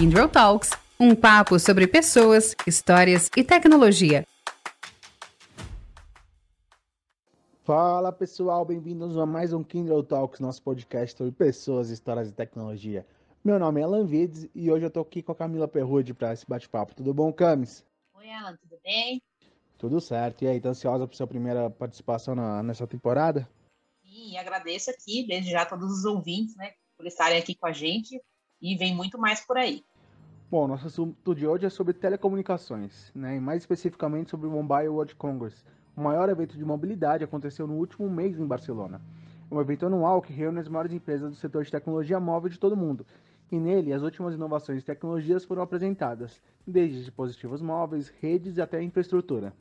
Kindle Talks, um papo sobre pessoas, histórias e tecnologia. Fala pessoal, bem-vindos a mais um Kindle Talks, nosso podcast sobre pessoas, histórias e tecnologia. Meu nome é Alan Vides e hoje eu tô aqui com a Camila Perrude para esse bate-papo. Tudo bom, Camis? Oi, Alan, tudo bem? Tudo certo. E aí, tá ansiosa por sua primeira participação na, nessa temporada? Sim, agradeço aqui, desde já, todos os ouvintes, né, por estarem aqui com a gente e vem muito mais por aí. Bom, nosso assunto de hoje é sobre telecomunicações, né? E mais especificamente sobre o Mobile World Congress. O maior evento de mobilidade aconteceu no último mês em Barcelona. É um evento anual que reúne as maiores empresas do setor de tecnologia móvel de todo mundo. E nele, as últimas inovações e tecnologias foram apresentadas, desde dispositivos móveis, redes até infraestrutura.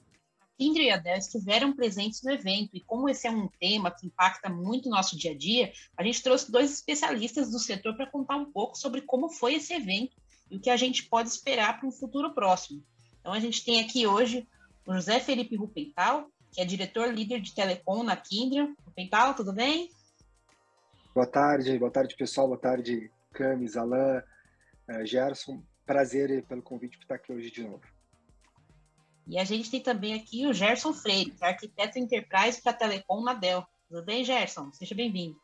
Indra e Adel estiveram presentes no evento e como esse é um tema que impacta muito o nosso dia a dia, a gente trouxe dois especialistas do setor para contar um pouco sobre como foi esse evento e o que a gente pode esperar para um futuro próximo. Então a gente tem aqui hoje o José Felipe Rupental, que é diretor líder de telecom na Kindra. Rupental, tudo bem? Boa tarde, boa tarde pessoal, boa tarde Camis, Alain, uh, Gerson. Prazer pelo convite por estar aqui hoje de novo. E a gente tem também aqui o Gerson Freire, que é arquiteto Enterprise para Telecom na Dell. Tudo bem, Gerson? Seja bem-vindo.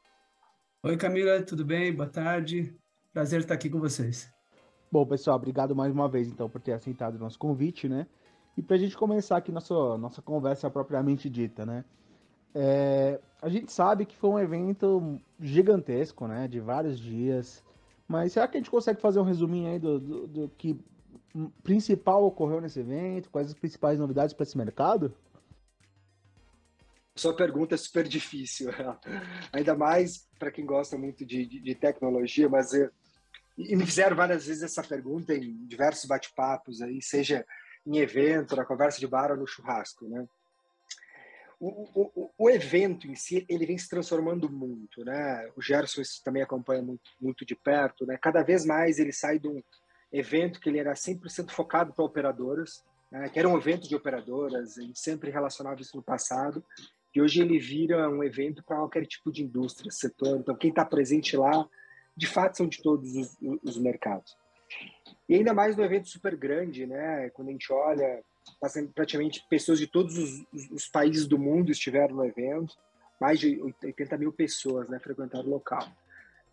Oi, Camila, tudo bem? Boa tarde. Prazer estar aqui com vocês. Bom, pessoal, obrigado mais uma vez, então, por ter aceitado o nosso convite, né? E para a gente começar aqui nossa, nossa conversa propriamente dita, né? É, a gente sabe que foi um evento gigantesco, né? De vários dias. Mas será que a gente consegue fazer um resuminho aí do, do, do que principal ocorreu nesse evento? Quais as principais novidades para esse mercado? Sua pergunta é super difícil, ainda mais para quem gosta muito de, de, de tecnologia, mas eu, e me fizeram várias vezes essa pergunta em diversos bate-papos aí, seja em evento, na conversa de bar ou no churrasco, né? O, o, o, evento em si ele vem se transformando muito, né? O Gerson também acompanha muito, muito de perto, né? Cada vez mais ele sai de um, evento que ele era 100% focado para operadoras, né, que era um evento de operadoras, gente sempre relacionava isso no passado, e hoje ele vira um evento para qualquer tipo de indústria, setor. Então, quem está presente lá, de fato, são de todos os, os, mercados. E ainda mais no evento super grande, né? Quando a gente olha, praticamente pessoas de todos os, os, países do mundo estiveram no evento, mais de 80 mil pessoas, né, frequentaram o local.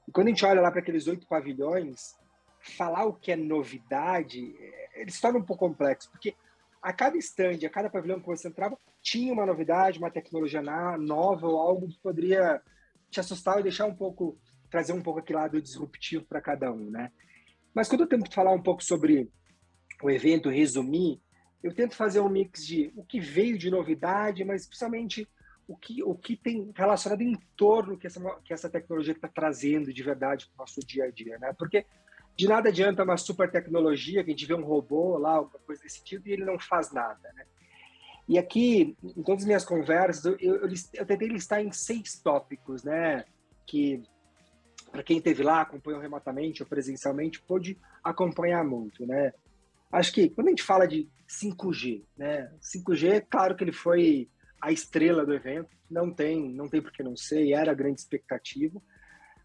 E quando a gente olha lá para aqueles oito pavilhões, falar o que é novidade, ele se torna um pouco complexo, porque a cada stand, a cada pavilhão que você entrava, tinha uma novidade, uma tecnologia nova ou algo que poderia te assustar e deixar um pouco, trazer um pouco aquele lado disruptivo para cada um, né? Mas quando eu tento falar um pouco sobre o evento, resumir, eu tento fazer um mix de o que veio de novidade, mas principalmente o que, o que tem relacionado em torno que essa, que essa tecnologia está trazendo de verdade para o nosso dia a dia, né? Porque de nada adianta uma super tecnologia, que a gente vê um robô lá, alguma coisa desse tipo, e ele não faz nada, né? E aqui, em todas as minhas conversas, eu, eu, eu tentei listar em seis tópicos, né? Que, para quem esteve lá, acompanhou remotamente ou presencialmente, pôde acompanhar muito, né? Acho que quando a gente fala de 5G, né? 5G, claro que ele foi a estrela do evento, não tem, não tem por que não ser, era a grande expectativa,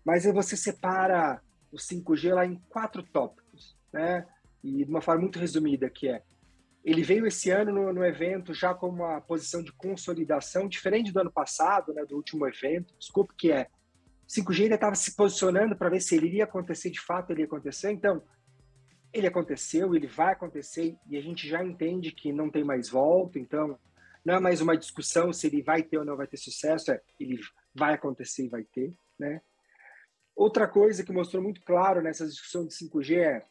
mas aí você separa o 5G lá em quatro tópicos, né? E de uma forma muito resumida, que é ele veio esse ano no, no, evento já com uma posição de consolidação, diferente do ano passado, né, do último evento, desculpe, que é 5G ainda estava se posicionando para ver se ele iria acontecer de fato, ele ia acontecer, então ele aconteceu, ele vai acontecer e a gente já entende que não tem mais volta, então não é mais uma discussão se ele vai ter ou não vai ter sucesso, é ele vai acontecer e vai ter, né? Outra coisa que mostrou muito claro nessa discussão de 5G é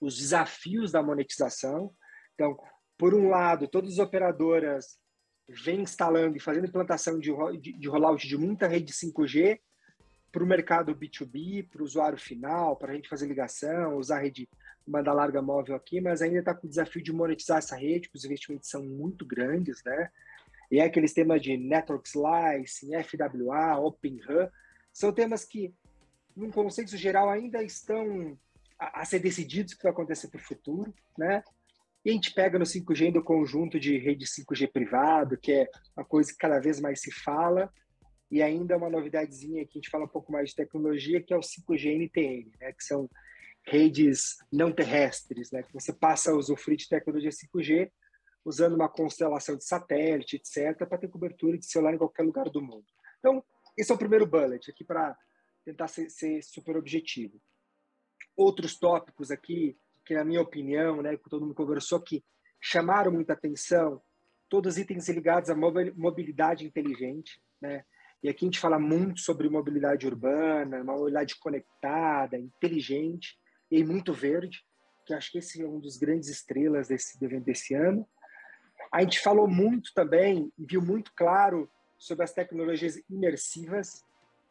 os desafios da monetização. Então, por um lado, todas as operadoras vêm instalando e fazendo implantação de, de, de rollout de muita rede 5G para o mercado B2B, para o usuário final, para a gente fazer ligação, usar a rede banda larga móvel aqui, mas ainda está com o desafio de monetizar essa rede, porque os investimentos são muito grandes, né? E é aqueles temas de Network Slicing, FWA, Open RAN, são temas que num consenso geral, ainda estão a, a ser decididos o que vai acontecer para o futuro, né? E a gente pega no 5G do conjunto de rede 5G privado, que é uma coisa que cada vez mais se fala, e ainda uma novidadezinha que a gente fala um pouco mais de tecnologia, que é o 5G NTN, né? que são redes não terrestres, né? Que você passa a usufruir de tecnologia 5G usando uma constelação de satélite, etc., para ter cobertura de celular em qualquer lugar do mundo. Então, esse é o primeiro bullet aqui para tentar ser, ser, super objetivo. Outros tópicos aqui, que na minha opinião, né, que todo mundo conversou, que chamaram muita atenção, todos itens ligados à mobilidade inteligente, né? E aqui a gente fala muito sobre mobilidade urbana, uma mobilidade conectada, inteligente e muito verde, que acho que esse é um dos grandes estrelas desse desse ano. A gente falou muito também, viu muito claro sobre as tecnologias imersivas.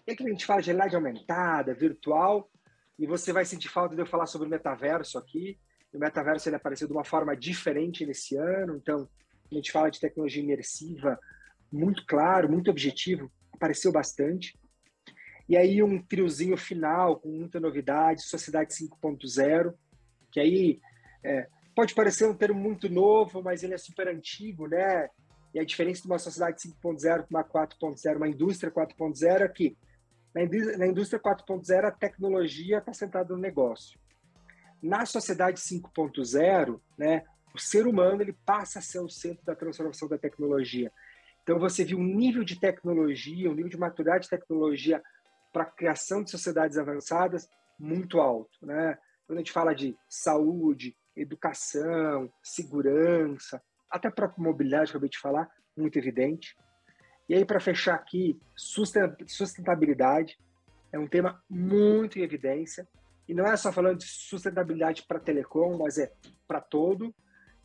E aqui a gente fala de realidade aumentada, virtual, e você vai sentir falta de eu falar sobre o metaverso aqui. O metaverso ele apareceu de uma forma diferente nesse ano, então a gente fala de tecnologia imersiva, muito claro, muito objetivo, apareceu bastante. E aí um triozinho final com muita novidade, Sociedade 5.0, que aí é, pode parecer um termo muito novo, mas ele é super antigo, né? E a diferença de uma sociedade 5.0 para uma 4.0, uma indústria 4.0 é que na indústria 4.0 a tecnologia está sentada no negócio. Na sociedade 5.0, né, o ser humano ele passa a ser o centro da transformação da tecnologia. Então você viu um nível de tecnologia, um nível de maturidade de tecnologia para a criação de sociedades avançadas muito alto, né? Quando a gente fala de saúde, educação, segurança, até a própria mobilidade, que eu acabei de falar, muito evidente. E aí, para fechar aqui, sustentabilidade é um tema muito em evidência. E não é só falando de sustentabilidade para telecom, mas é para todo.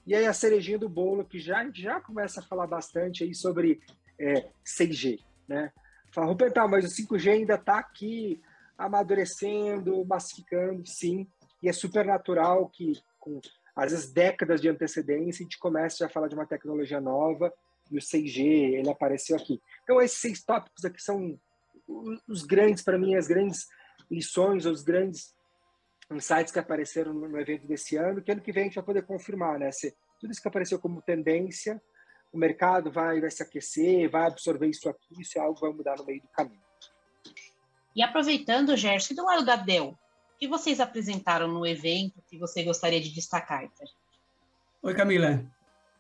E aí a cerejinha do bolo, que já, já começa a falar bastante aí sobre é, 6G, né? Fala, Rupental, mas o 5G ainda está aqui amadurecendo, massificando, sim. E é super natural que com às vezes décadas de antecedência, a gente começa a falar de uma tecnologia nova e o 6G, ele apareceu aqui. Então, esses seis tópicos aqui são os grandes, para mim, as grandes lições, os grandes insights que apareceram no evento desse ano, que ano que vem a gente vai poder confirmar, né? Se tudo isso que apareceu como tendência, o mercado vai, vai se aquecer, vai absorver isso aqui, isso é algo que vai mudar no meio do caminho. E aproveitando, Gerson, do lado da Dell, o que vocês apresentaram no evento que você gostaria de destacar Oi, Camila.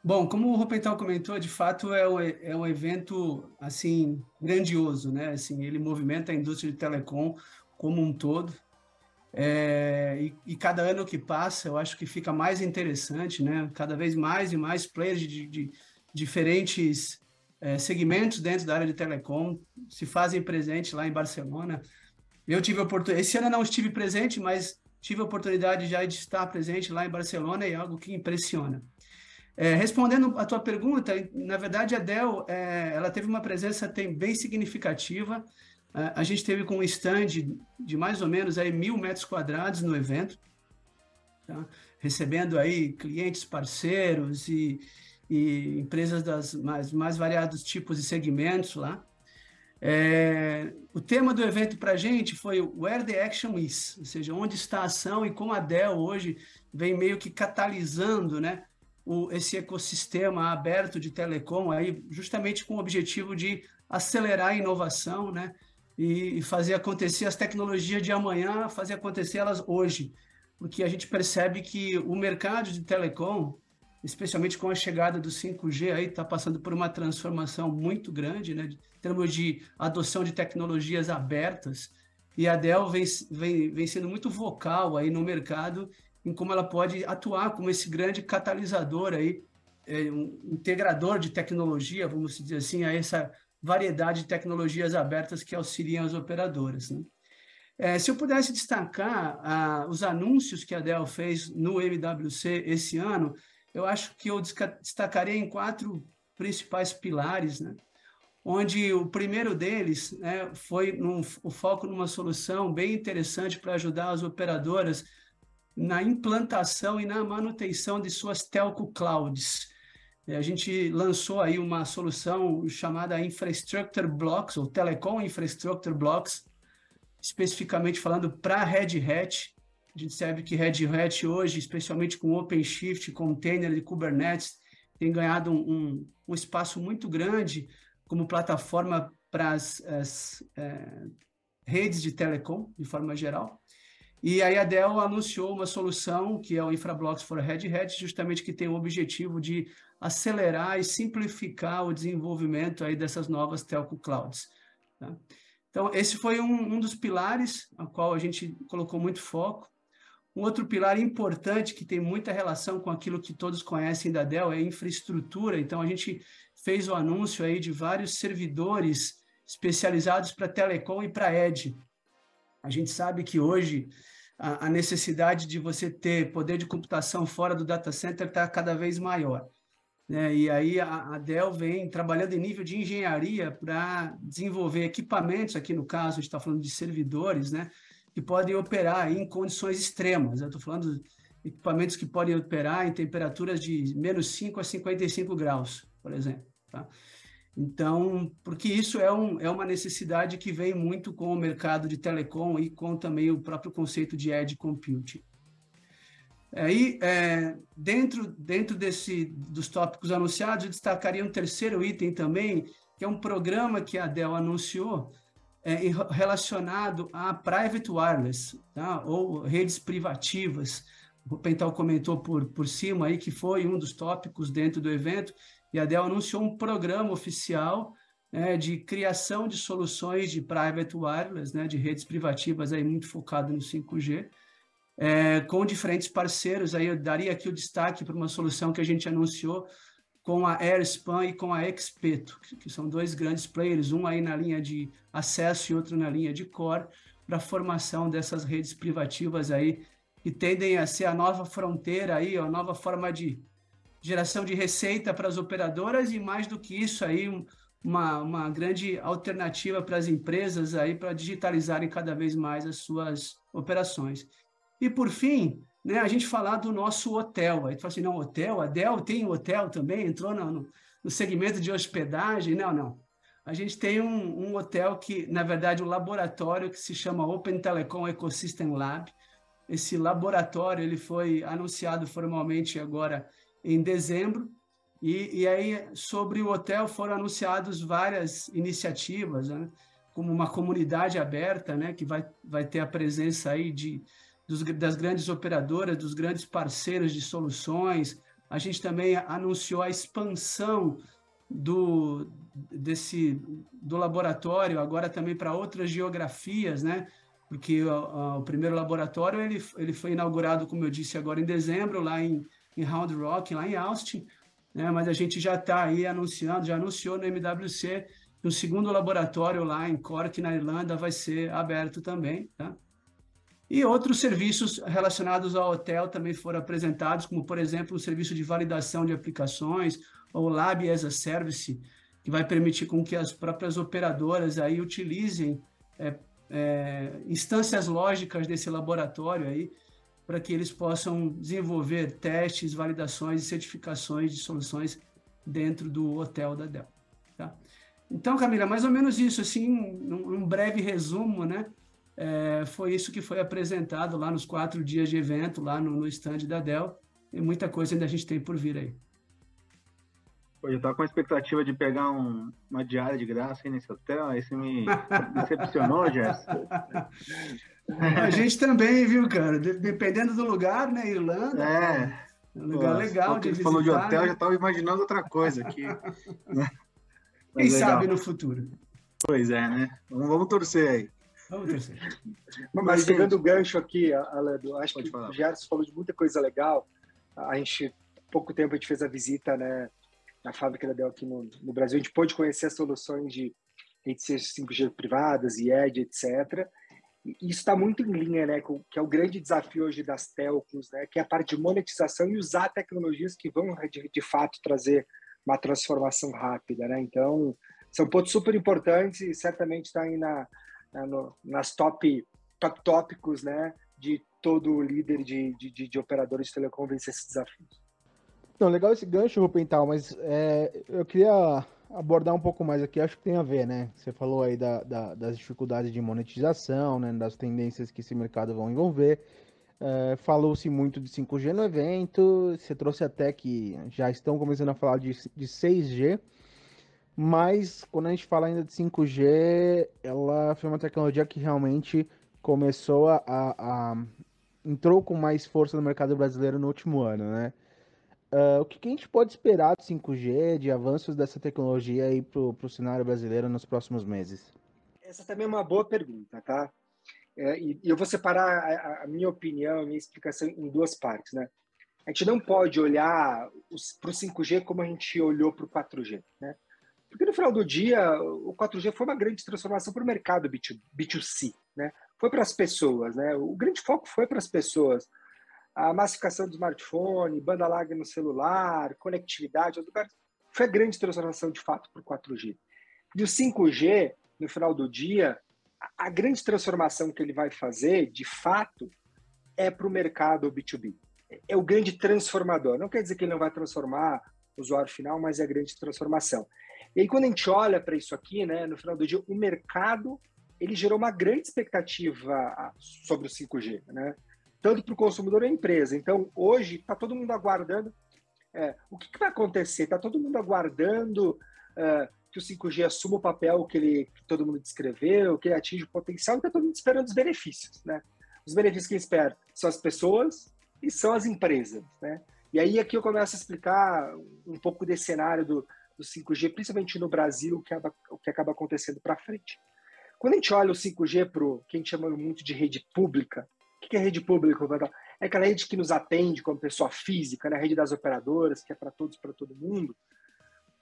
Bom, como o Ropental comentou, de fato é um, é um evento assim grandioso, né? Assim, ele movimenta a indústria de telecom como um todo. É, e, e, cada ano que passa, eu acho que fica mais interessante, né? Cada vez mais e mais players de, de, diferentes é, segmentos dentro da área de telecom se fazem presente lá em Barcelona. Eu tive oportunidade, esse ano eu não estive presente, mas tive a oportunidade já de estar presente lá em Barcelona e é algo que impressiona. É, respondendo a tua pergunta, na verdade a Dell é, ela teve uma presença tem, bem significativa. A gente teve com um stand de mais ou menos aí mil metros quadrados no evento, tá? recebendo aí clientes parceiros e, e empresas das mais, mais variados tipos e segmentos lá. É, o tema do evento para a gente foi Where the Action Is, ou seja, onde está a ação e como a Dell hoje vem meio que catalisando né, o, esse ecossistema aberto de telecom, aí, justamente com o objetivo de acelerar a inovação né, e, fazer acontecer as tecnologias de amanhã, fazer acontecer elas hoje. Porque a gente percebe que o mercado de telecom, especialmente com a chegada do 5G, aí está passando por uma transformação muito grande, né? Em termos de adoção de tecnologias abertas. E a Dell vem, vem, vem sendo muito vocal aí no mercado em como ela pode atuar como esse grande catalisador aí, é, um integrador de tecnologia, vamos dizer assim, a essa variedade de tecnologias abertas que auxiliam as operadoras. Né? É, se eu pudesse destacar ah, os anúncios que a Dell fez no MWC esse ano, eu acho que eu destacaria em quatro principais pilares, né? onde o primeiro deles né, foi num, o foco numa solução bem interessante para ajudar as operadoras na implantação e na manutenção de suas telco clouds. A gente lançou aí uma solução chamada Infrastructure Blocks, ou Telecom Infrastructure Blocks, especificamente falando para Red Hat, a gente sabe que Red Hat hoje, especialmente com OpenShift, container de Kubernetes, tem ganhado um, um, um espaço muito grande como plataforma para as, as é, redes de telecom, de forma geral. E aí a Dell anunciou uma solução que é o InfraBlocks for Red Hat, justamente que tem o objetivo de acelerar e simplificar o desenvolvimento aí dessas novas telco clouds. Tá? Então, esse foi um, um dos pilares a qual a gente colocou muito foco. Um outro pilar importante que tem muita relação com aquilo que todos conhecem da Dell é infraestrutura. Então, a gente fez o anúncio aí de vários servidores especializados para telecom e para edge. A gente sabe que hoje a, a necessidade de você ter poder de computação fora do data center está cada vez maior. Né? E aí a, a Dell vem trabalhando em nível de engenharia para desenvolver equipamentos, aqui no caso a gente está falando de servidores, né? que podem operar em condições extremas. Eu estou falando de equipamentos que podem operar em temperaturas de menos 5 a 55 graus, por exemplo. Tá? Então, porque isso é, um, é uma necessidade que vem muito com o mercado de telecom e com também o próprio conceito de edge computing. Aí, é, dentro, dentro desse, dos tópicos anunciados, eu destacaria um terceiro item também, que é um programa que a Dell anunciou é, relacionado a private wireless, tá? ou redes privativas. O Pental comentou por, por cima aí que foi um dos tópicos dentro do evento, e a Dell anunciou um programa oficial né, de criação de soluções de private wireless, né, de redes privativas aí muito focado no 5G, é, com diferentes parceiros. Aí eu daria aqui o destaque para uma solução que a gente anunciou com a AirSpan e com a Expeto, que são dois grandes players, um aí na linha de acesso e outro na linha de core, para a formação dessas redes privativas aí, que tendem a ser a nova fronteira aí, a nova forma de geração de receita para as operadoras e mais do que isso aí uma, uma grande alternativa para as empresas aí para digitalizarem cada vez mais as suas operações. E por fim, né, a gente falar do nosso hotel. Aí tu fala assim, não, hotel, a Dell tem hotel também, entrou no, no segmento de hospedagem. Não, não. A gente tem um, um hotel que, na verdade, um laboratório que se chama Open Telecom Ecosystem Lab. Esse laboratório ele foi anunciado formalmente agora em dezembro. E, e aí, sobre o hotel, foram anunciadas várias iniciativas, né? como uma comunidade aberta, né? que vai, vai ter a presença aí de, dos, das grandes operadoras, dos grandes parceiros de soluções. A gente também anunciou a expansão do, desse, do laboratório agora também para outras geografias, né? porque o, primeiro laboratório ele, ele foi inaugurado, como eu disse, agora em dezembro, lá em, em Round Rock, lá em Austin, né? mas a gente já está aí anunciando, já anunciou no MWC o segundo laboratório lá em Cork, na Irlanda, vai ser aberto também. Tá? E outros serviços relacionados ao hotel também foram apresentados, como, por exemplo, o serviço de validação de aplicações, ou Lab as a Service, que vai permitir com que as próprias operadoras aí utilizem é, é, instâncias lógicas desse laboratório aí para que eles possam desenvolver testes, validações e certificações de soluções dentro do hotel da Dell. Tá? Então, Camila, mais ou menos isso, assim, um, um breve resumo, né? É, foi isso que foi apresentado lá nos quatro dias de evento, lá no, no stand da Dell. E muita coisa ainda a gente tem por vir aí. Pô, eu estava com a expectativa de pegar um, uma diária de graça aí nesse hotel, aí você me decepcionou, Jéssica. A gente também, viu, cara? Dependendo do lugar, né? Irlanda. É. É um lugar Pô, legal de visitar. falou de hotel, né? já estava imaginando outra coisa aqui. né? Quem sabe no futuro. Pois é, né? Vamos, vamos torcer aí. Vamos torcer. Mas, Mas pegando o gancho aqui, Alando, acho Pode que falar. o Gerson falou de muita coisa legal. A gente, há pouco tempo, a gente fez a visita, né? Na fábrica da Dell aqui no, no Brasil. A gente pôde conhecer as soluções de redes 5G privadas e Edge, etc isso está muito em linha, né, com, que é o grande desafio hoje das telcos, né, que é a parte de monetização e usar tecnologias que vão de, de fato trazer uma transformação rápida, né? Então são pontos super importantes e certamente está aí na, na no, nas top top tópicos, né, de todo líder de, de, de operadores de telecom vencer esses desafios. Não, legal esse gancho, Rupental, mas é, eu queria abordar um pouco mais aqui, acho que tem a ver, né? Você falou aí da, da, das dificuldades de monetização, né? Das tendências que esse mercado vão envolver. É, Falou-se muito de 5G no evento, você trouxe até que já estão começando a falar de, de 6G, mas quando a gente fala ainda de 5G, ela foi uma tecnologia que realmente começou a, a, entrou com mais força no mercado brasileiro no último ano, né? Uh, o que, que, a gente pode esperar do 5G, de avanços dessa tecnologia aí para o cenário brasileiro nos próximos meses? Essa também é uma boa pergunta, tá? É, e, e, eu vou separar a, a, minha opinião, a minha explicação em duas partes, né? A gente não pode olhar para o 5G como a gente olhou para o 4G, né? Porque no final do dia, o 4G foi uma grande transformação para o mercado B2, B2C, né? Foi para as pessoas, né? O grande foco foi para as pessoas. A massificação do smartphone, banda larga no celular, conectividade, foi a grande transformação de fato para o 4G. E o 5G, no final do dia, a grande transformação que ele vai fazer, de fato, é para o mercado B2B. É o grande transformador. Não quer dizer que ele não vai transformar o usuário final, mas é a grande transformação. E aí, quando a gente olha para isso aqui, né, no final do dia, o mercado ele gerou uma grande expectativa sobre o 5G, né? tanto para o consumidor e a empresa. Então, hoje, está todo mundo aguardando é, o que, que, vai acontecer. Está todo mundo aguardando é, que o 5G assuma o papel que, ele, que todo mundo descreveu, que ele atinge o potencial, e está todo mundo esperando os benefícios. Né? Os benefícios que espera são as pessoas e são as empresas. Né? E aí aqui eu começo a explicar um pouco desse cenário do, do 5G, principalmente no Brasil, que o que acaba acontecendo para frente. Quando a gente olha o 5G para o que a gente chama muito de rede pública, o que é rede pública? É aquela rede que nos atende como pessoa física, né? a rede das operadoras, que é para todos, para todo mundo.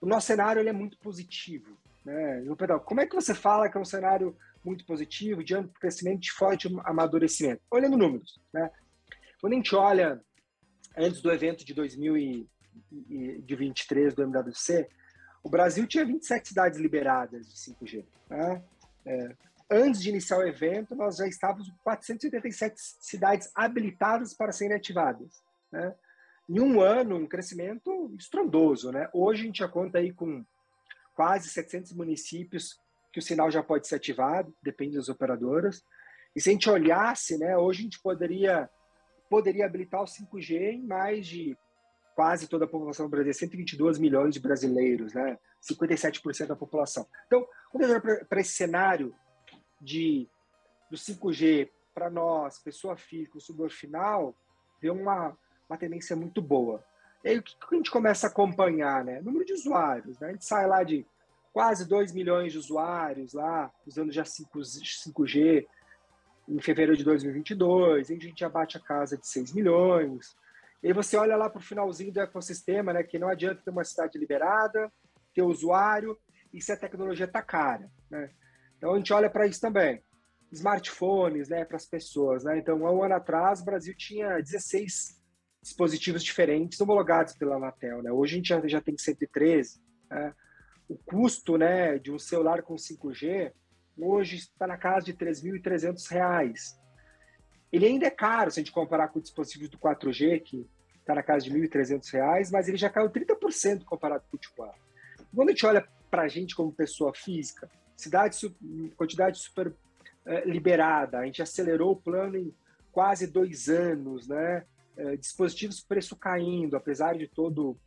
O nosso cenário ele é muito positivo. Né? Como é que você fala que é um cenário muito positivo, de amplo crescimento, de forte amadurecimento? Olhando números. Né? Quando a gente olha antes do evento de 2023 do MWC, o Brasil tinha 27 cidades liberadas de 5G. Né? É, antes de iniciar o evento, nós já estávamos com 487 cidades habilitadas para serem ativadas. Né? Em um ano, um crescimento estrondoso. Né? Hoje a gente já conta aí com quase 700 municípios que o sinal já pode ser ativado, depende das operadoras. E se a gente olhasse, né, hoje a gente poderia, poderia habilitar o 5G em mais de quase toda a população do Brasil, 122 milhões de brasileiros, né? 57% da população. Então, quando para esse cenário de, do 5G para nós, pessoa física, consumidor final, vê uma, uma tendência muito boa. E aí, o que, a gente começa a acompanhar? Né? Número de usuários. Né? A gente sai lá de quase 2 milhões de usuários lá, usando já 5, 5G em fevereiro de 2022, a gente já bate a casa de 6 milhões. E você olha lá para o finalzinho do ecossistema, né, que não adianta ter uma cidade liberada, ter usuário, e se a tecnologia está cara. Né? Então a gente olha para isso também. Smartphones, né, para as pessoas. Né? Então, há um ano atrás, o Brasil tinha 16 dispositivos diferentes homologados pela Anatel. Né? Hoje a gente já, já tem 113. Né? O custo né, de um celular com 5G hoje está na casa de R$ 3.300 ele ainda é caro se a gente comparar com o dispositivo do 4G, que está na casa de R$ 1.300, mas ele já caiu 30% comparado com o tipo A. Quando a gente olha para a gente como pessoa física, cidade, quantidade super é, liberada, a gente acelerou o plano em quase dois anos, né? É, dispositivos preço caindo, apesar de todo o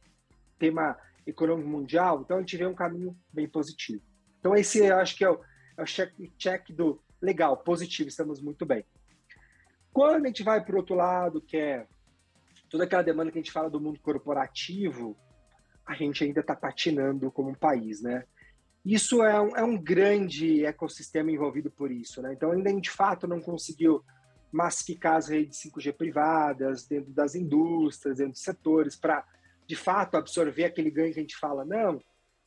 tema econômico mundial, então a gente vê um caminho bem positivo. Então esse eu acho que é o, é o check, check do legal, positivo, estamos muito bem. Quando a gente vai para o outro lado, que é toda aquela demanda que a gente fala do mundo corporativo, a gente ainda está patinando como um país, né? Isso é um, é um grande ecossistema envolvido por isso, né? Então, ainda de fato não conseguiu massificar as redes 5G privadas dentro das indústrias, dentro dos setores, para de fato absorver aquele ganho que a gente fala, não,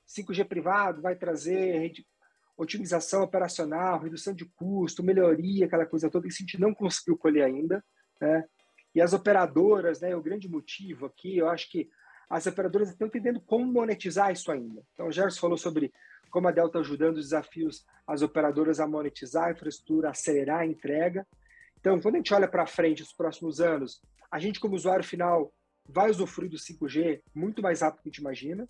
5G privado vai trazer rede otimização operacional, redução de custo, melhoria, aquela coisa toda, que a gente não conseguiu colher ainda, né? E as operadoras, né, o grande motivo aqui, eu acho que as operadoras estão entendendo como monetizar isso ainda. Então, o Gerson falou sobre como a Dell está ajudando os desafios as operadoras a monetizar a infraestrutura, acelerar a entrega. Então, quando a gente olha para frente, os próximos anos, a gente, como usuário final, vai usufruir do 5G muito mais rápido do que a gente imagina,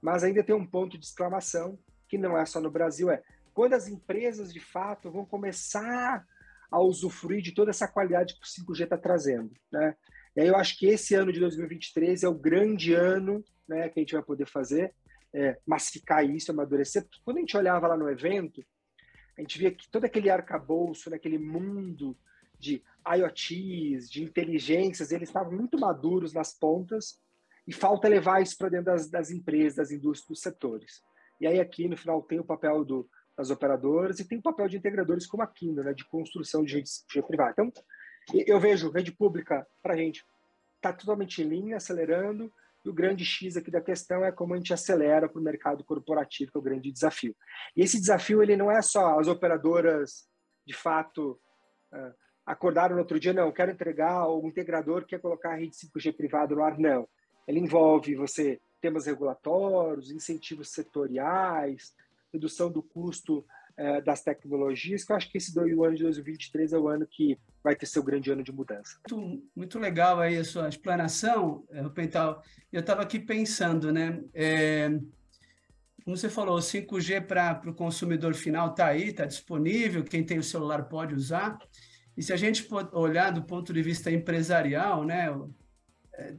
mas ainda tem um ponto de exclamação, que não é só no Brasil, é quando as empresas de fato vão começar a usufruir de toda essa qualidade que o 5G está trazendo, né? E aí eu acho que esse ano de 2023 é o grande ano, né, que a gente vai poder fazer, é, massificar isso, amadurecer, porque quando a gente olhava lá no evento, a gente via que todo aquele arcabouço, naquele mundo de IoTs, de inteligências, eles estavam muito maduros nas pontas e falta levar isso para dentro das, das, empresas, das indústrias, dos setores. E aí aqui, no final, tem o papel do, das operadoras e tem o papel de integradores como a Kindle, né, de construção de rede, rede privada. Então, eu vejo rede pública para a gente está totalmente em linha, acelerando, e o grande X aqui da questão é como a gente acelera para o mercado corporativo, que é o grande desafio. E esse desafio ele não é só as operadoras, de fato, uh, acordaram no outro dia, não, quero entregar, o integrador quer colocar a rede 5G privada no ar, não. Ele envolve você temas regulatórios, incentivos setoriais, redução do custo uh, das tecnologias, que eu acho que esse o ano de 2023 é o ano que vai ter seu grande ano de mudança. Muito, muito legal aí a sua explanação, eh, Pental. Eu estava aqui pensando, né? É, como você falou, o 5G para o consumidor final está aí, está disponível, quem tem o celular pode usar. E se a gente olhar do ponto de vista empresarial, né,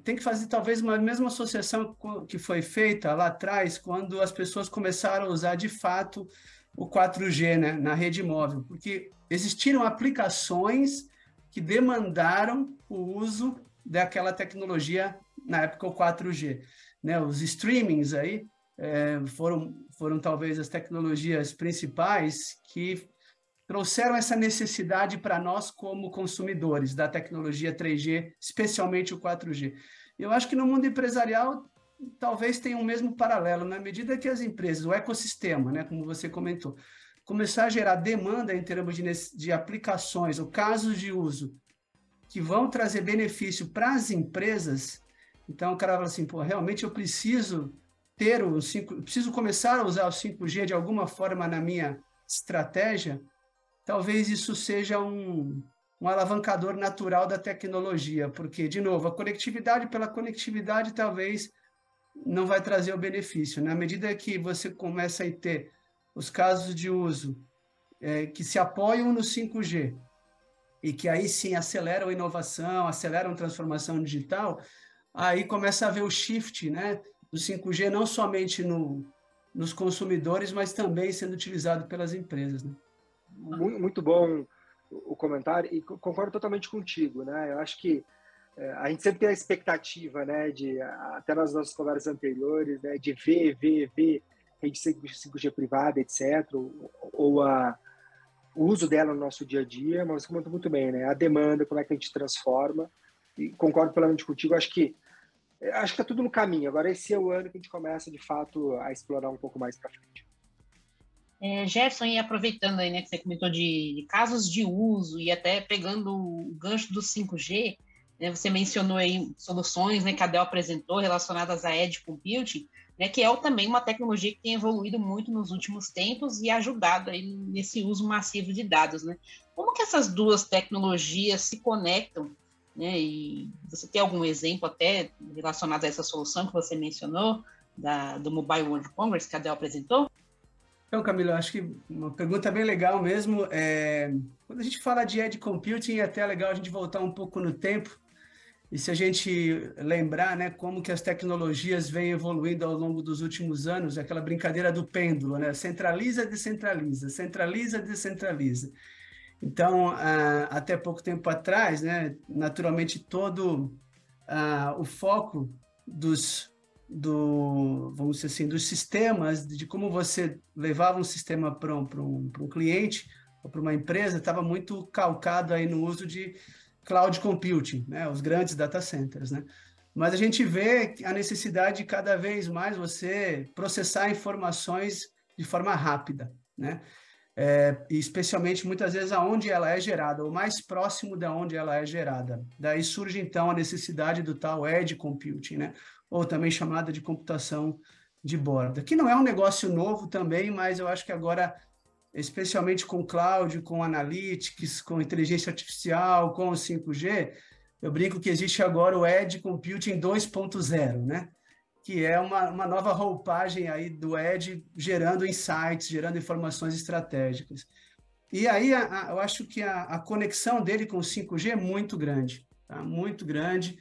tem que fazer talvez uma mesma associação que foi feita lá atrás, quando as pessoas começaram a usar de fato o 4G né, na rede móvel, porque existiram aplicações que demandaram o uso daquela tecnologia na época o 4G. Né? Os streamings aí é, foram, foram talvez as tecnologias principais que trouxeram essa necessidade para nós como consumidores da tecnologia 3G, especialmente o 4G. Eu acho que no mundo empresarial talvez tenha o um mesmo paralelo, na medida que as empresas, o ecossistema, né, como você comentou, começar a gerar demanda em termos de, de aplicações ou casos de uso que vão trazer benefício para as empresas, então o cara fala assim, pô, realmente eu preciso ter o 5, preciso começar a usar o 5G de alguma forma na minha estratégia, talvez isso seja um, um alavancador natural da tecnologia, porque, de novo, a conectividade pela conectividade talvez não vai trazer o benefício. Na medida que você começa a ter os casos de uso é, que se apoiam no 5G e que aí sim aceleram a inovação, aceleram a transformação digital, aí começa a ver o shift né, do 5G não somente no, nos consumidores, mas também sendo utilizado pelas empresas. Né? Muito bom o comentário e concordo totalmente contigo. Né? Eu acho que é, a gente sempre tem a expectativa, né, de até nas nossas conversas anteriores, né, de ver, ver, ver rede 5G privada, etc., ou, a, o uso dela no nosso dia a dia, mas comentou muito bem, né? A demanda, como é que a gente transforma, e concordo plenamente contigo, acho que acho que está tudo no caminho. Agora esse é o ano que a gente começa, de fato, a explorar um pouco mais para frente. É, Jefferson, e aproveitando aí, né, que você comentou de, casos de uso e até pegando o gancho do 5G, né, você mencionou aí soluções né, que a Dell apresentou relacionadas a Edge Computing, né, que é também uma tecnologia que tem evoluído muito nos últimos tempos e ajudado aí nesse uso massivo de dados. Né? Como que essas duas tecnologias se conectam? Né? E você tem algum exemplo até relacionado a essa solução que você mencionou, da, do Mobile World Congress que a Dell apresentou? Então, Camilo, acho que uma pergunta bem legal mesmo. É, quando a gente fala de edge computing, é até legal a gente voltar um pouco no tempo e se a gente lembrar, né, como que as tecnologias vêm evoluindo ao longo dos últimos anos, aquela brincadeira do pêndulo, né, centraliza, descentraliza, centraliza, descentraliza. Então, até pouco tempo atrás, né, naturalmente todo o foco dos do, vamos dizer assim, dos sistemas, de como você levava um sistema para um, um, um cliente ou para uma empresa, estava muito calcado aí no uso de cloud computing, né, os grandes data centers, né? Mas a gente vê a necessidade de cada vez mais você processar informações de forma rápida, né? É, especialmente muitas vezes aonde ela é gerada, ou mais próximo de onde ela é gerada. Daí surge então a necessidade do tal edge computing, né? Ou também chamada de computação de borda, que não é um negócio novo também, mas eu acho que agora especialmente com cloud, com analytics, com inteligência artificial, com o 5G, eu brinco que existe agora o Edge Computing 2.0, né? que é uma, uma nova roupagem aí do Edge gerando insights, gerando informações estratégicas. E aí a, a, eu acho que a, a, conexão dele com o 5G é muito grande, tá? muito grande,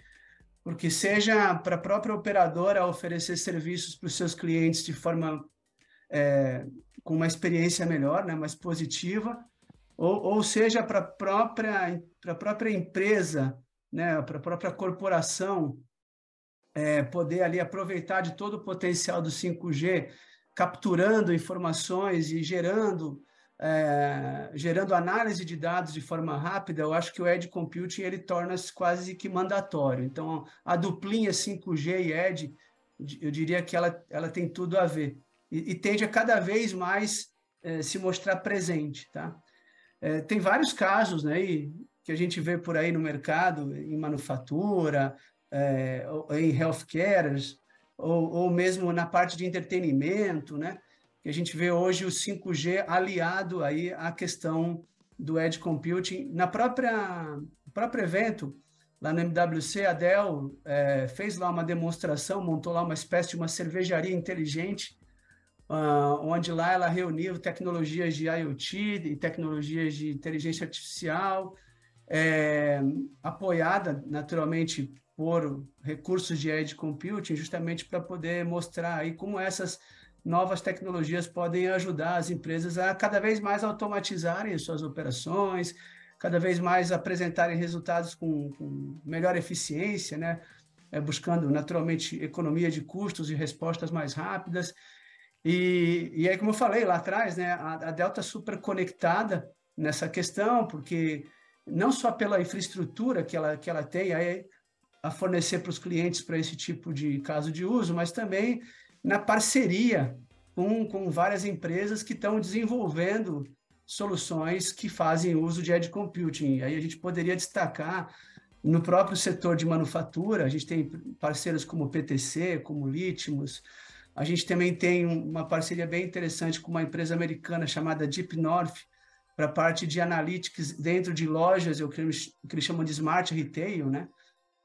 porque seja para a própria operadora oferecer serviços para os seus clientes de forma é, com uma experiência melhor, né, mais positiva, ou, ou seja, para a própria, própria empresa, né, para a própria corporação é, poder ali aproveitar de todo o potencial do 5G, capturando informações e gerando é, gerando análise de dados de forma rápida, eu acho que o Edge Computing ele torna-se quase que mandatório. Então, a duplinha 5G e Edge, eu diria que ela, ela tem tudo a ver. E, e tende a cada vez mais é, se mostrar presente. Tá? É, tem vários casos né, que a gente vê por aí no mercado, em manufatura, em healthcare, ou, ou mesmo na parte de entretenimento, né? Que a gente vê hoje o 5G aliado aí à questão do edge computing. Na própria próprio evento, lá no MWC, a Dell é, fez lá uma demonstração, montou lá uma espécie de uma cervejaria inteligente, uh, onde lá ela reuniu tecnologias de IoT e tecnologias de inteligência artificial, é, apoiada naturalmente por recursos de edge computing, justamente para poder mostrar aí como essas novas tecnologias podem ajudar as empresas a cada vez mais automatizarem suas operações, cada vez mais apresentarem resultados com, com melhor eficiência, né? É, buscando naturalmente economia de custos e respostas mais rápidas. E, e aí, como eu falei lá atrás, né, a, a Delta super conectada nessa questão, porque não só pela infraestrutura que ela, que ela tem aí, a fornecer para os clientes para esse tipo de caso de uso, mas também na parceria com, com várias empresas que estão desenvolvendo soluções que fazem uso de edge computing. Aí a gente poderia destacar no próprio setor de manufatura, a gente tem parceiros como PTC, como Litmus, a gente também tem uma parceria bem interessante com uma empresa americana chamada Deep North, para a parte de analytics dentro de lojas, o que eles chamam de smart retail, né?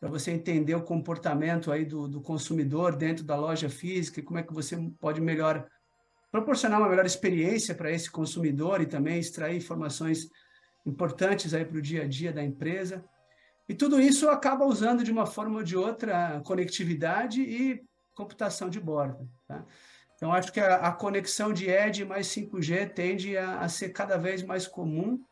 Para você entender o comportamento aí do, do consumidor dentro da loja física e como é que você pode melhor proporcionar uma melhor experiência para esse consumidor e também extrair informações importantes aí para o dia a dia da empresa. E tudo isso acaba usando de uma forma ou de outra conectividade e computação de borda. Tá? Então, acho que a, a, conexão de ED mais 5G tende a, a ser cada vez mais comum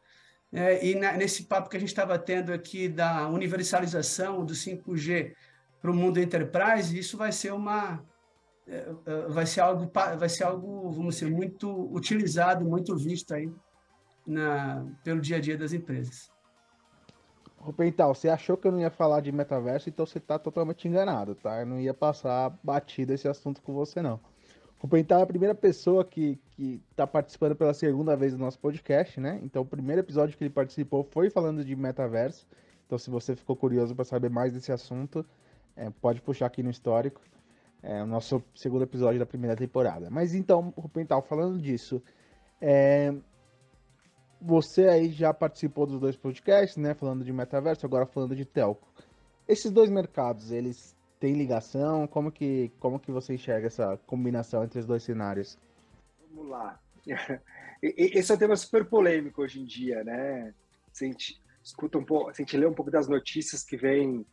é, e na, nesse papo que a gente estava tendo aqui da universalização do 5G para o mundo enterprise, isso vai ser uma é, é, vai ser algo vai ser algo vamos dizer muito utilizado, muito visto aí na pelo dia a dia das empresas. Rupental, você achou que eu não ia falar de metaverso, então você está totalmente enganado, tá? Eu não ia passar batida esse assunto com você não. É a primeira pessoa que, que tá participando pela segunda vez do nosso podcast, né? Então, o primeiro episódio que ele participou foi falando de metaverso. Então, se você ficou curioso para saber mais desse assunto, é, pode puxar aqui no histórico. É o nosso segundo episódio da primeira temporada. Mas então, o Pental, falando disso, é, você aí já participou dos dois podcasts, né? Falando de metaverso, agora falando de telco. Esses dois mercados, eles tem ligação? Como que, como que você enxerga essa combinação entre os dois cenários? Vamos lá. Esse é um tema super polêmico hoje em dia, né? Se a gente escuta um pouco, se a gente lê um pouco das notícias que vêm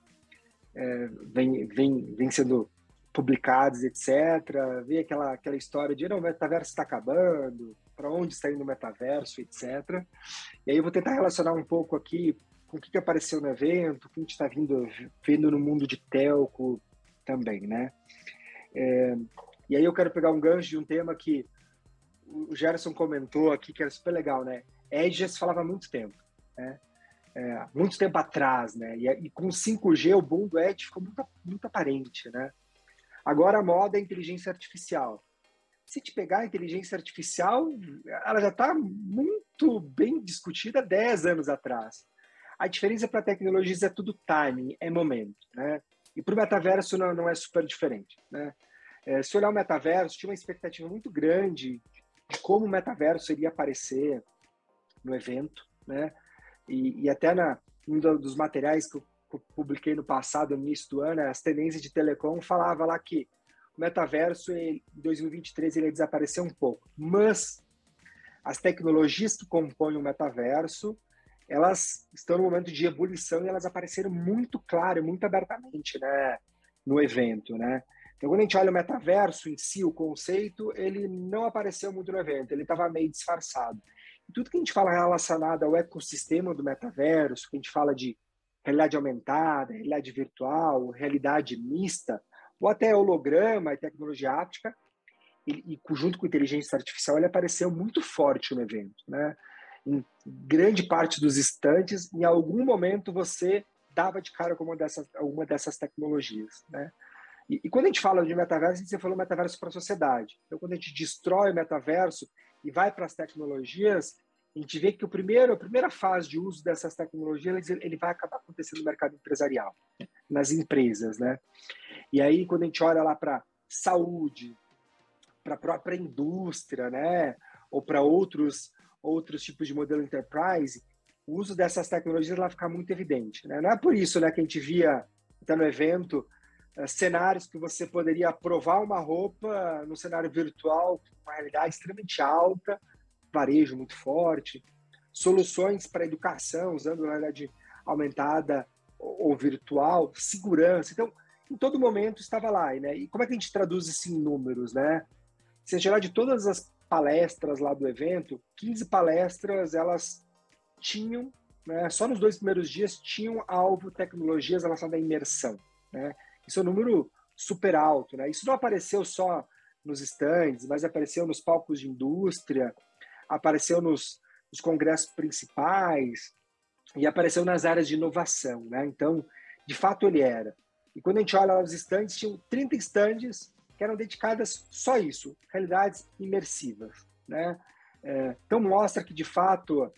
é, vem, vem, vem sendo publicadas, etc. Vê aquela, aquela história de não, o metaverso está acabando, para onde está indo o metaverso, etc. E aí eu vou tentar relacionar um pouco aqui com o que, que apareceu no evento, o que a gente está vendo no mundo de telco também, né? É, e aí eu quero pegar um gancho de um tema que o Gerson comentou aqui, que era super legal, né? Edge já se falava há muito tempo, né? É, muito tempo atrás, né? E, e, com 5G o boom do Edge ficou muito, muito aparente, né? Agora a moda é inteligência artificial. Se te pegar a inteligência artificial, ela já está muito bem discutida 10 anos atrás. A diferença para tecnologias é tudo timing, é momento, né? E para o metaverso não, não, é super diferente, né? É, se olhar o metaverso, tinha uma expectativa muito grande de como o metaverso iria aparecer no evento, né? E, e até na um dos materiais que eu, que eu publiquei no passado, no início do ano, as tendências de telecom falava lá que o metaverso em 2023 ele ia desaparecer um pouco, mas as tecnologias que compõem o metaverso elas estão no momento de ebulição e elas apareceram muito claro, muito abertamente, né, no evento, né? Então, quando a gente olha o metaverso em si, o conceito, ele não apareceu muito no evento, ele estava meio disfarçado. E tudo que a gente fala relacionado ao ecossistema do metaverso, que a gente fala de realidade aumentada, realidade virtual, realidade mista, ou até holograma e tecnologia áptica, e, e junto com inteligência artificial, ele apareceu muito forte no evento. Né? Em grande parte dos estantes, em algum momento você dava de cara com uma dessas, uma dessas tecnologias. Né? E, e, quando a gente fala de metaverso, a gente falou metaverso para a sociedade. Então, quando a gente destrói o metaverso e vai para as tecnologias, a gente vê que o primeiro, a primeira fase de uso dessas tecnologias ele vai acabar acontecendo no mercado empresarial, nas empresas, né? E aí quando a gente olha lá para saúde, para a própria indústria, né, ou para outros outros tipos de modelo enterprise, o uso dessas tecnologias vai ficar muito evidente, né? Não é por isso, né, que a gente via até no evento uh, cenários que você poderia provar uma roupa no cenário virtual uma realidade extremamente alta varejo muito forte, soluções para educação, usando realidade aumentada ou virtual, segurança. Então, em todo momento estava lá. Né? E como é que a gente traduz isso em números? Né? Se a gente olhar de todas as palestras lá do evento, 15 palestras elas tinham, né, só nos dois primeiros dias, tinham alvo tecnologias relacionadas à imersão. Né? Isso é um número super alto. Né? Isso não apareceu só nos stands, mas apareceu nos palcos de indústria, apareceu nos, nos congressos principais e apareceu nas áreas de inovação, né? Então, de fato, ele era. E quando a gente olha os estandes, tinham 30 estandes que eram dedicadas só a isso, realidades imersivas, né? É, então, mostra que, de fato,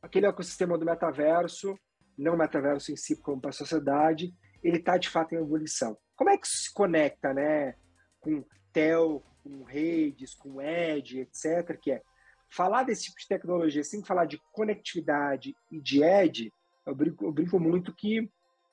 aquele ecossistema do metaverso, não o metaverso em si como para a sociedade, ele está, de fato, em evolução. Como é que isso se conecta, né, com tel, com redes, com edge, etc., que é falar desse tipo de tecnologia sem falar de conectividade e de edge, eu brinco, eu brinco muito que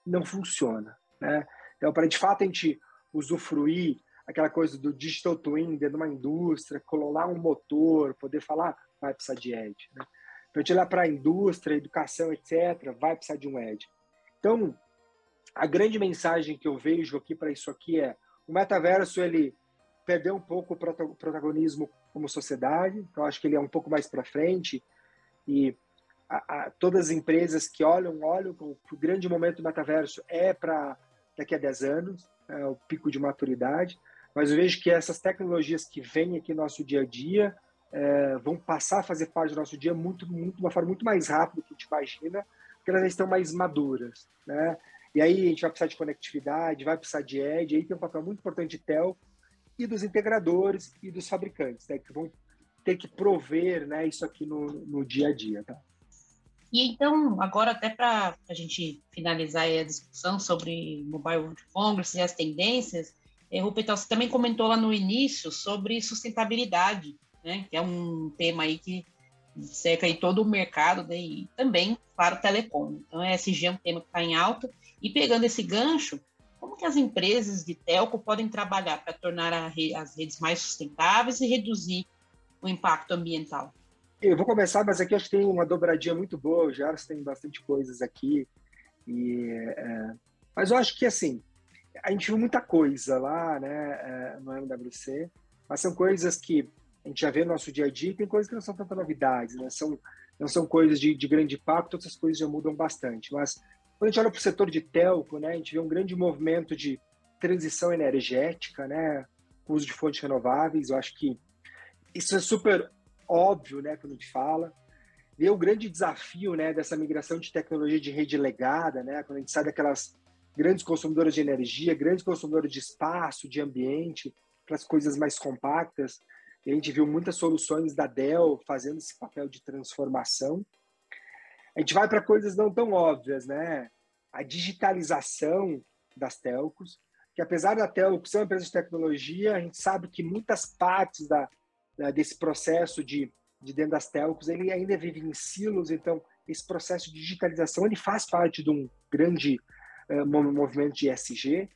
não funciona. Né? Então, para de fato a gente usufruir aquela coisa do digital twin dentro de uma indústria, colocar um motor, poder falar, vai precisar de edge. Né? Para a gente olhar para a indústria, educação, etc., vai precisar de um edge. Então, a grande mensagem que eu vejo aqui para isso aqui é o metaverso ele perdeu um pouco o protagonismo como sociedade, então acho que ele é um pouco mais para frente e a, a, todas as empresas que olham, olham que o grande momento do metaverso é para daqui a 10 anos, é o pico de maturidade, mas eu vejo que essas tecnologias que vêm aqui no nosso dia a dia é, vão passar a fazer parte do nosso dia muito, muito, de uma forma muito mais rápida do que a gente imagina, porque elas estão mais maduras, né? E aí a gente vai precisar de conectividade, vai precisar de edge, aí tem um papel muito importante de tel, e dos integradores e dos fabricantes, né, que vão ter que prover né, isso aqui no, no dia a dia. Tá? E então, agora até para a gente finalizar a discussão sobre Mobile World Congress e as tendências, é, Rupetal, você também comentou lá no início sobre sustentabilidade, né, que é um tema aí que cerca aí todo o mercado né, e também para o telecom. Então, ESG é um tema que está em alta. E pegando esse gancho, como que as empresas de telco podem trabalhar para tornar re as redes mais sustentáveis e reduzir o impacto ambiental? Eu vou começar, mas aqui acho que tem uma dobradinha muito boa. O Jaros tem bastante coisas aqui. E, é, mas eu acho que, assim, a gente viu muita coisa lá né, é, no MWC, mas são coisas que a gente já vê no nosso dia a dia tem coisas que não são tanta novidades, né? São, não são coisas de, de grande impacto, outras coisas já mudam bastante. Mas quando a gente olha para o setor de telco, né, a gente vê um grande movimento de transição energética, né, uso de fontes renováveis. Eu acho que isso é super óbvio, né, quando a gente fala. E o grande desafio, né, dessa migração de tecnologia de rede legada, né, quando a gente sai daquelas grandes consumidoras de energia, grandes consumidoras de espaço, de ambiente, para as coisas mais compactas. E a gente viu muitas soluções da Dell fazendo esse papel de transformação a gente vai para coisas não tão óbvias, né? A digitalização das telcos, que apesar da telco ser uma empresa de tecnologia, a gente sabe que muitas partes da, desse processo de, de dentro das telcos, ele ainda vive em silos, então esse processo de digitalização ele faz parte de um grande uh, movimento de ESG,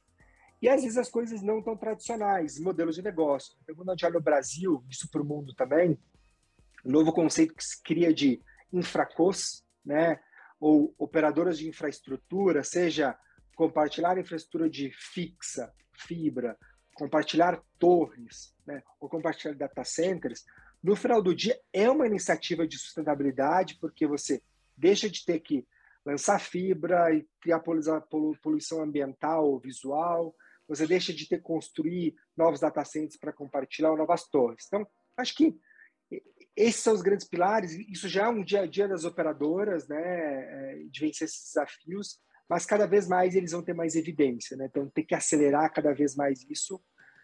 e às vezes as coisas não tão tradicionais, modelos de negócio. Quando a gente olha o Brasil, isso para o mundo também, um novo conceito que se cria de infracos, né, ou operadoras de infraestrutura, seja compartilhar infraestrutura de fixa, fibra, compartilhar torres, né, ou compartilhar data centers, no final do dia é uma iniciativa de sustentabilidade, porque você deixa de ter que lançar fibra e criar poluição ambiental ou visual, você deixa de ter construir novos data centers para compartilhar novas torres. Então, acho que esses são os grandes pilares. Isso já é um dia a dia das operadoras, né, é, de vencer esses desafios, mas cada vez mais eles vão ter mais evidência, né? Então, ter que acelerar cada vez mais isso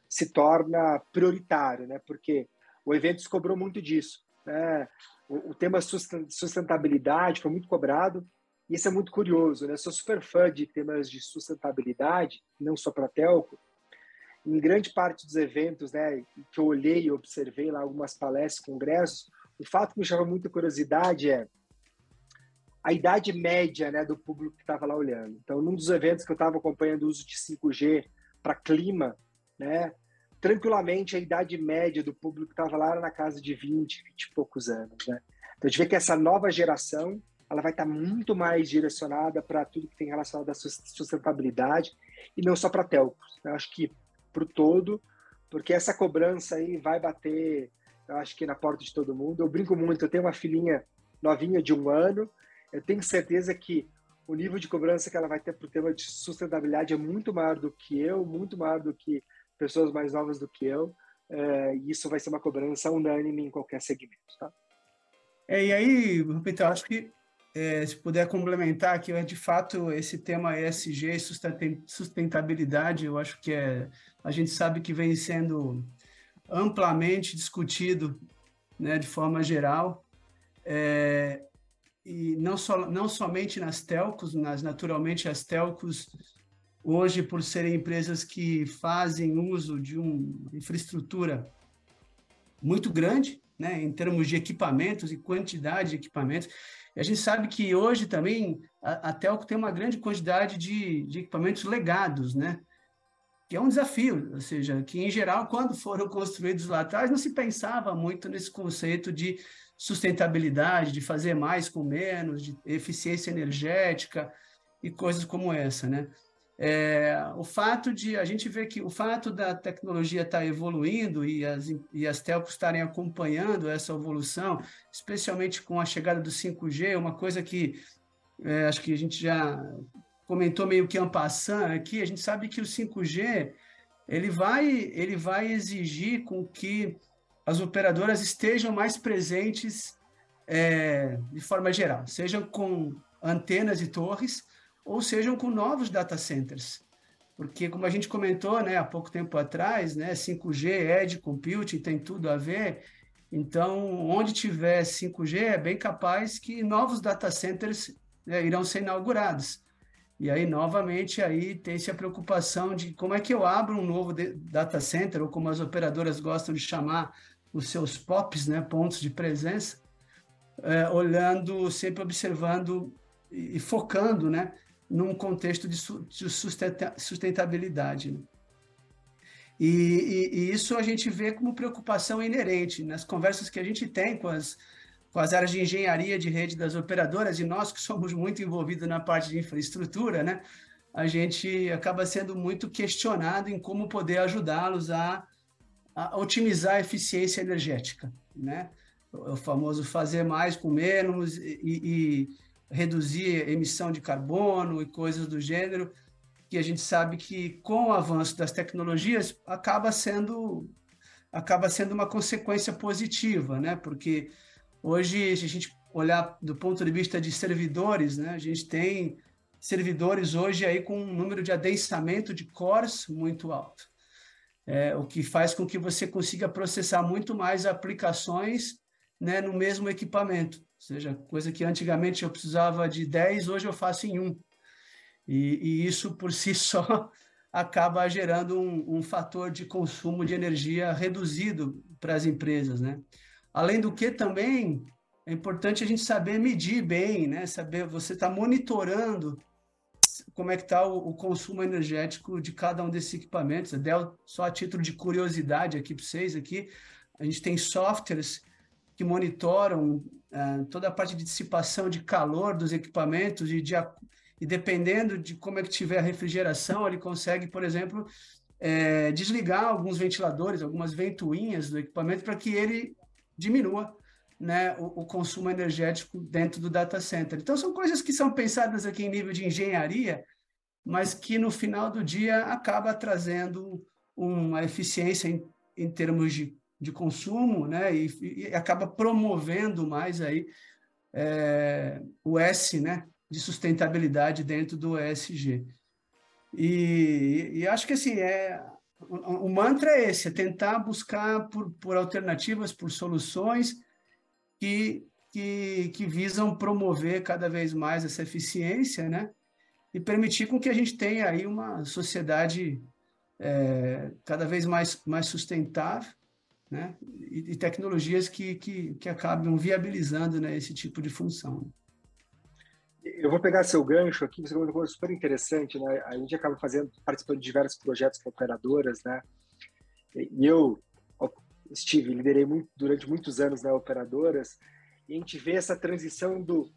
se torna prioritário, né? Porque o evento cobrou muito disso, né? O, o tema sustentabilidade foi muito cobrado, e isso é muito curioso, né? Sou super fã de temas de sustentabilidade, não só para telco, em grande parte dos eventos, né, que eu olhei e observei lá algumas palestras, congressos, o fato que me chamou muita curiosidade é a idade média, né, do público que estava lá olhando. Então, num dos eventos que eu estava acompanhando o uso de 5G para clima, né, tranquilamente a idade média do público que estava lá era na casa de 20, 20 e poucos anos, né? Então, a gente vê que essa nova geração, ela vai estar tá muito mais direcionada para tudo que tem relacionado à sustentabilidade e não só para telcos. Eu acho que para o todo, porque essa cobrança aí vai bater, eu acho que na porta de todo mundo. Eu brinco muito, eu tenho uma filhinha novinha de um ano, eu tenho certeza que o nível de cobrança que ela vai ter para o tema de sustentabilidade é muito maior do que eu, muito maior do que pessoas mais novas do que eu. É, e isso vai ser uma cobrança unânime em qualquer segmento, tá? É, e aí, Peter, acho que é, se puder complementar aqui, de fato, esse tema ESG, sustentabilidade, eu acho que é, a gente sabe que vem sendo amplamente discutido, né, de forma geral, é, e não, só, não somente nas telcos, mas naturalmente as telcos, hoje, por serem empresas que fazem uso de uma infraestrutura muito grande, né, em termos de equipamentos e quantidade de equipamentos, e a gente sabe que hoje também a, a Telco tem uma grande quantidade de, de equipamentos legados, né? que é um desafio, ou seja, que em geral, quando foram construídos lá atrás, não se pensava muito nesse conceito de sustentabilidade, de fazer mais com menos, de eficiência energética e coisas como essa, né? É, o fato de a gente ver que o fato da tecnologia estar tá evoluindo e as, e as telcos estarem acompanhando essa evolução, especialmente com a chegada do 5G, uma coisa que é, acho que a gente já comentou meio que ampassando aqui, a gente sabe que o 5G ele vai, ele vai exigir com que as operadoras estejam mais presentes é, de forma geral, sejam com antenas e torres, ou sejam com novos data centers. Porque, como a gente comentou né, há pouco tempo atrás, né, 5G, Edge Computing tem tudo a ver. Então, onde tiver 5G, é bem capaz que novos data centers né, irão ser inaugurados. E aí, novamente, aí tem-se a preocupação de como é que eu abro um novo data center, ou como as operadoras gostam de chamar os seus POPs, né, pontos de presença, é, olhando, sempre observando e, e focando né, num contexto de, sustentabilidade. Né? E, e, e, isso a gente vê como preocupação inerente nas conversas que a gente tem com as, com as áreas de engenharia de rede das operadoras, e nós que somos muito envolvidos na parte de infraestrutura, né, a gente acaba sendo muito questionado em como poder ajudá-los a, a, otimizar a eficiência energética. Né? O famoso fazer mais com menos e, e reduzir emissão de carbono e coisas do gênero, que a gente sabe que com o avanço das tecnologias acaba sendo acaba sendo uma consequência positiva, né? Porque hoje, se a gente olhar do ponto de vista de servidores, né, a gente tem servidores hoje aí com um número de adensamento de cores muito alto. É, o que faz com que você consiga processar muito mais aplicações né, no mesmo equipamento. Ou seja, coisa que antigamente eu precisava de 10, hoje eu faço em um. E, e isso por si só acaba gerando um, um, fator de consumo de energia reduzido para as empresas, né? Além do que também é importante a gente saber medir bem, né? Saber você está monitorando como é que está o, o, consumo energético de cada um desses equipamentos. Del, só a título de curiosidade aqui para vocês aqui, a gente tem softwares que monitoram uh, toda a parte de dissipação de calor dos equipamentos e, de, e dependendo de como é que tiver a refrigeração, ele consegue, por exemplo, é, desligar alguns ventiladores, algumas ventoinhas do equipamento para que ele diminua né, o, o, consumo energético dentro do data center. Então, são coisas que são pensadas aqui em nível de engenharia, mas que no final do dia acaba trazendo uma eficiência em, em termos de, de consumo, né, e, e acaba promovendo mais aí é, o S, né, de sustentabilidade dentro do ESG. E, e acho que assim é o, mantra é esse, é tentar buscar por, por alternativas, por soluções que, que, que visam promover cada vez mais essa eficiência, né? E permitir com que a gente tenha aí uma sociedade é, cada vez mais, mais sustentável, né? E, e tecnologias que, que, que acabam viabilizando né, esse tipo de função. Eu vou pegar seu gancho aqui, você comentou uma coisa super interessante, né? A gente acaba fazendo, participando de diversos projetos com operadoras, né? E eu estive, liderei muito, durante muitos anos né, operadoras, e a gente vê essa transição do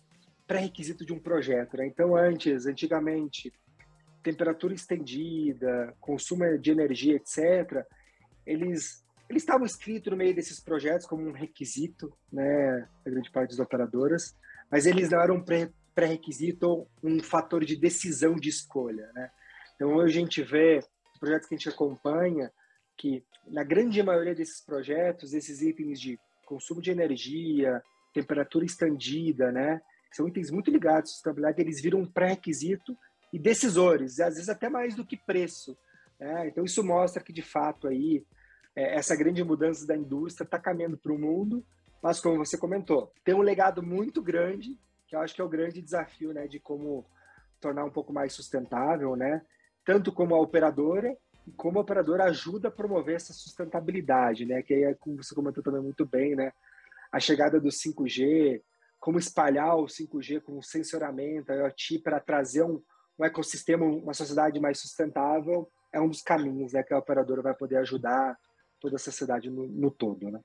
pré-requisito de um projeto. Né? Então, antes, antigamente, temperatura estendida, consumo de energia, etc., eles eles estavam escritos no meio desses projetos como um requisito, né, da grande parte das operadoras, mas eles não eram pré-requisito ou um fator de decisão de escolha, né? Então, hoje a gente vê projetos que a gente acompanha, que na grande maioria desses projetos, esses itens de consumo de energia, temperatura estendida, né, são itens muito ligados à sustentabilidade, eles viram um pré-requisito e decisores, às vezes até mais do que preço. Né? Então isso mostra que de fato aí é, essa grande mudança da indústria está caminhando para o mundo, mas como você comentou, tem um legado muito grande, que eu acho que é o grande desafio, né, de como tornar um pouco mais sustentável, né, tanto como a operadora como a operadora ajuda a promover essa sustentabilidade, né? Que é como você comentou também muito bem, né? A chegada do 5G, como espalhar o 5G com sensoramento, IoT para trazer um, um ecossistema, uma sociedade mais sustentável, é um dos caminhos, né? Que a operadora vai poder ajudar toda a sociedade no, no todo, né?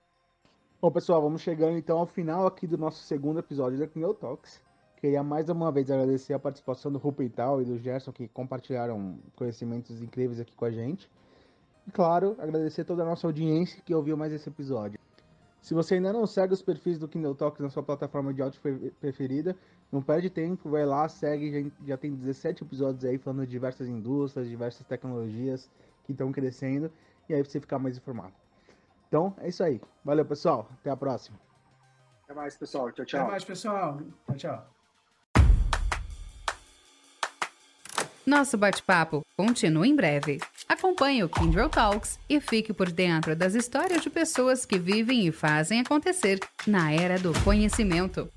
Bom, pessoal, vamos chegando então ao final aqui do nosso segundo episódio da Kindle Talks. Queria mais uma vez agradecer a participação do Rupital e do Gerson que compartilharam conhecimentos incríveis aqui com a gente. E claro, agradecer toda a nossa audiência que ouviu mais esse episódio. Se você ainda não segue os perfis do Kindle Talks na sua plataforma de áudio preferida, não perde tempo, vai lá, segue, já tem 17 episódios aí falando de diversas indústrias, diversas tecnologias que estão crescendo, e aí você ficar mais informado. Então, é isso aí. Valeu, pessoal. Até a próxima. Até mais, pessoal. Tchau, tchau. Até mais, pessoal. Tchau, tchau. Nosso bate-papo continua em breve. Acompanhe o Kindle Talks e fique por dentro das histórias de pessoas que vivem e fazem acontecer na era do conhecimento.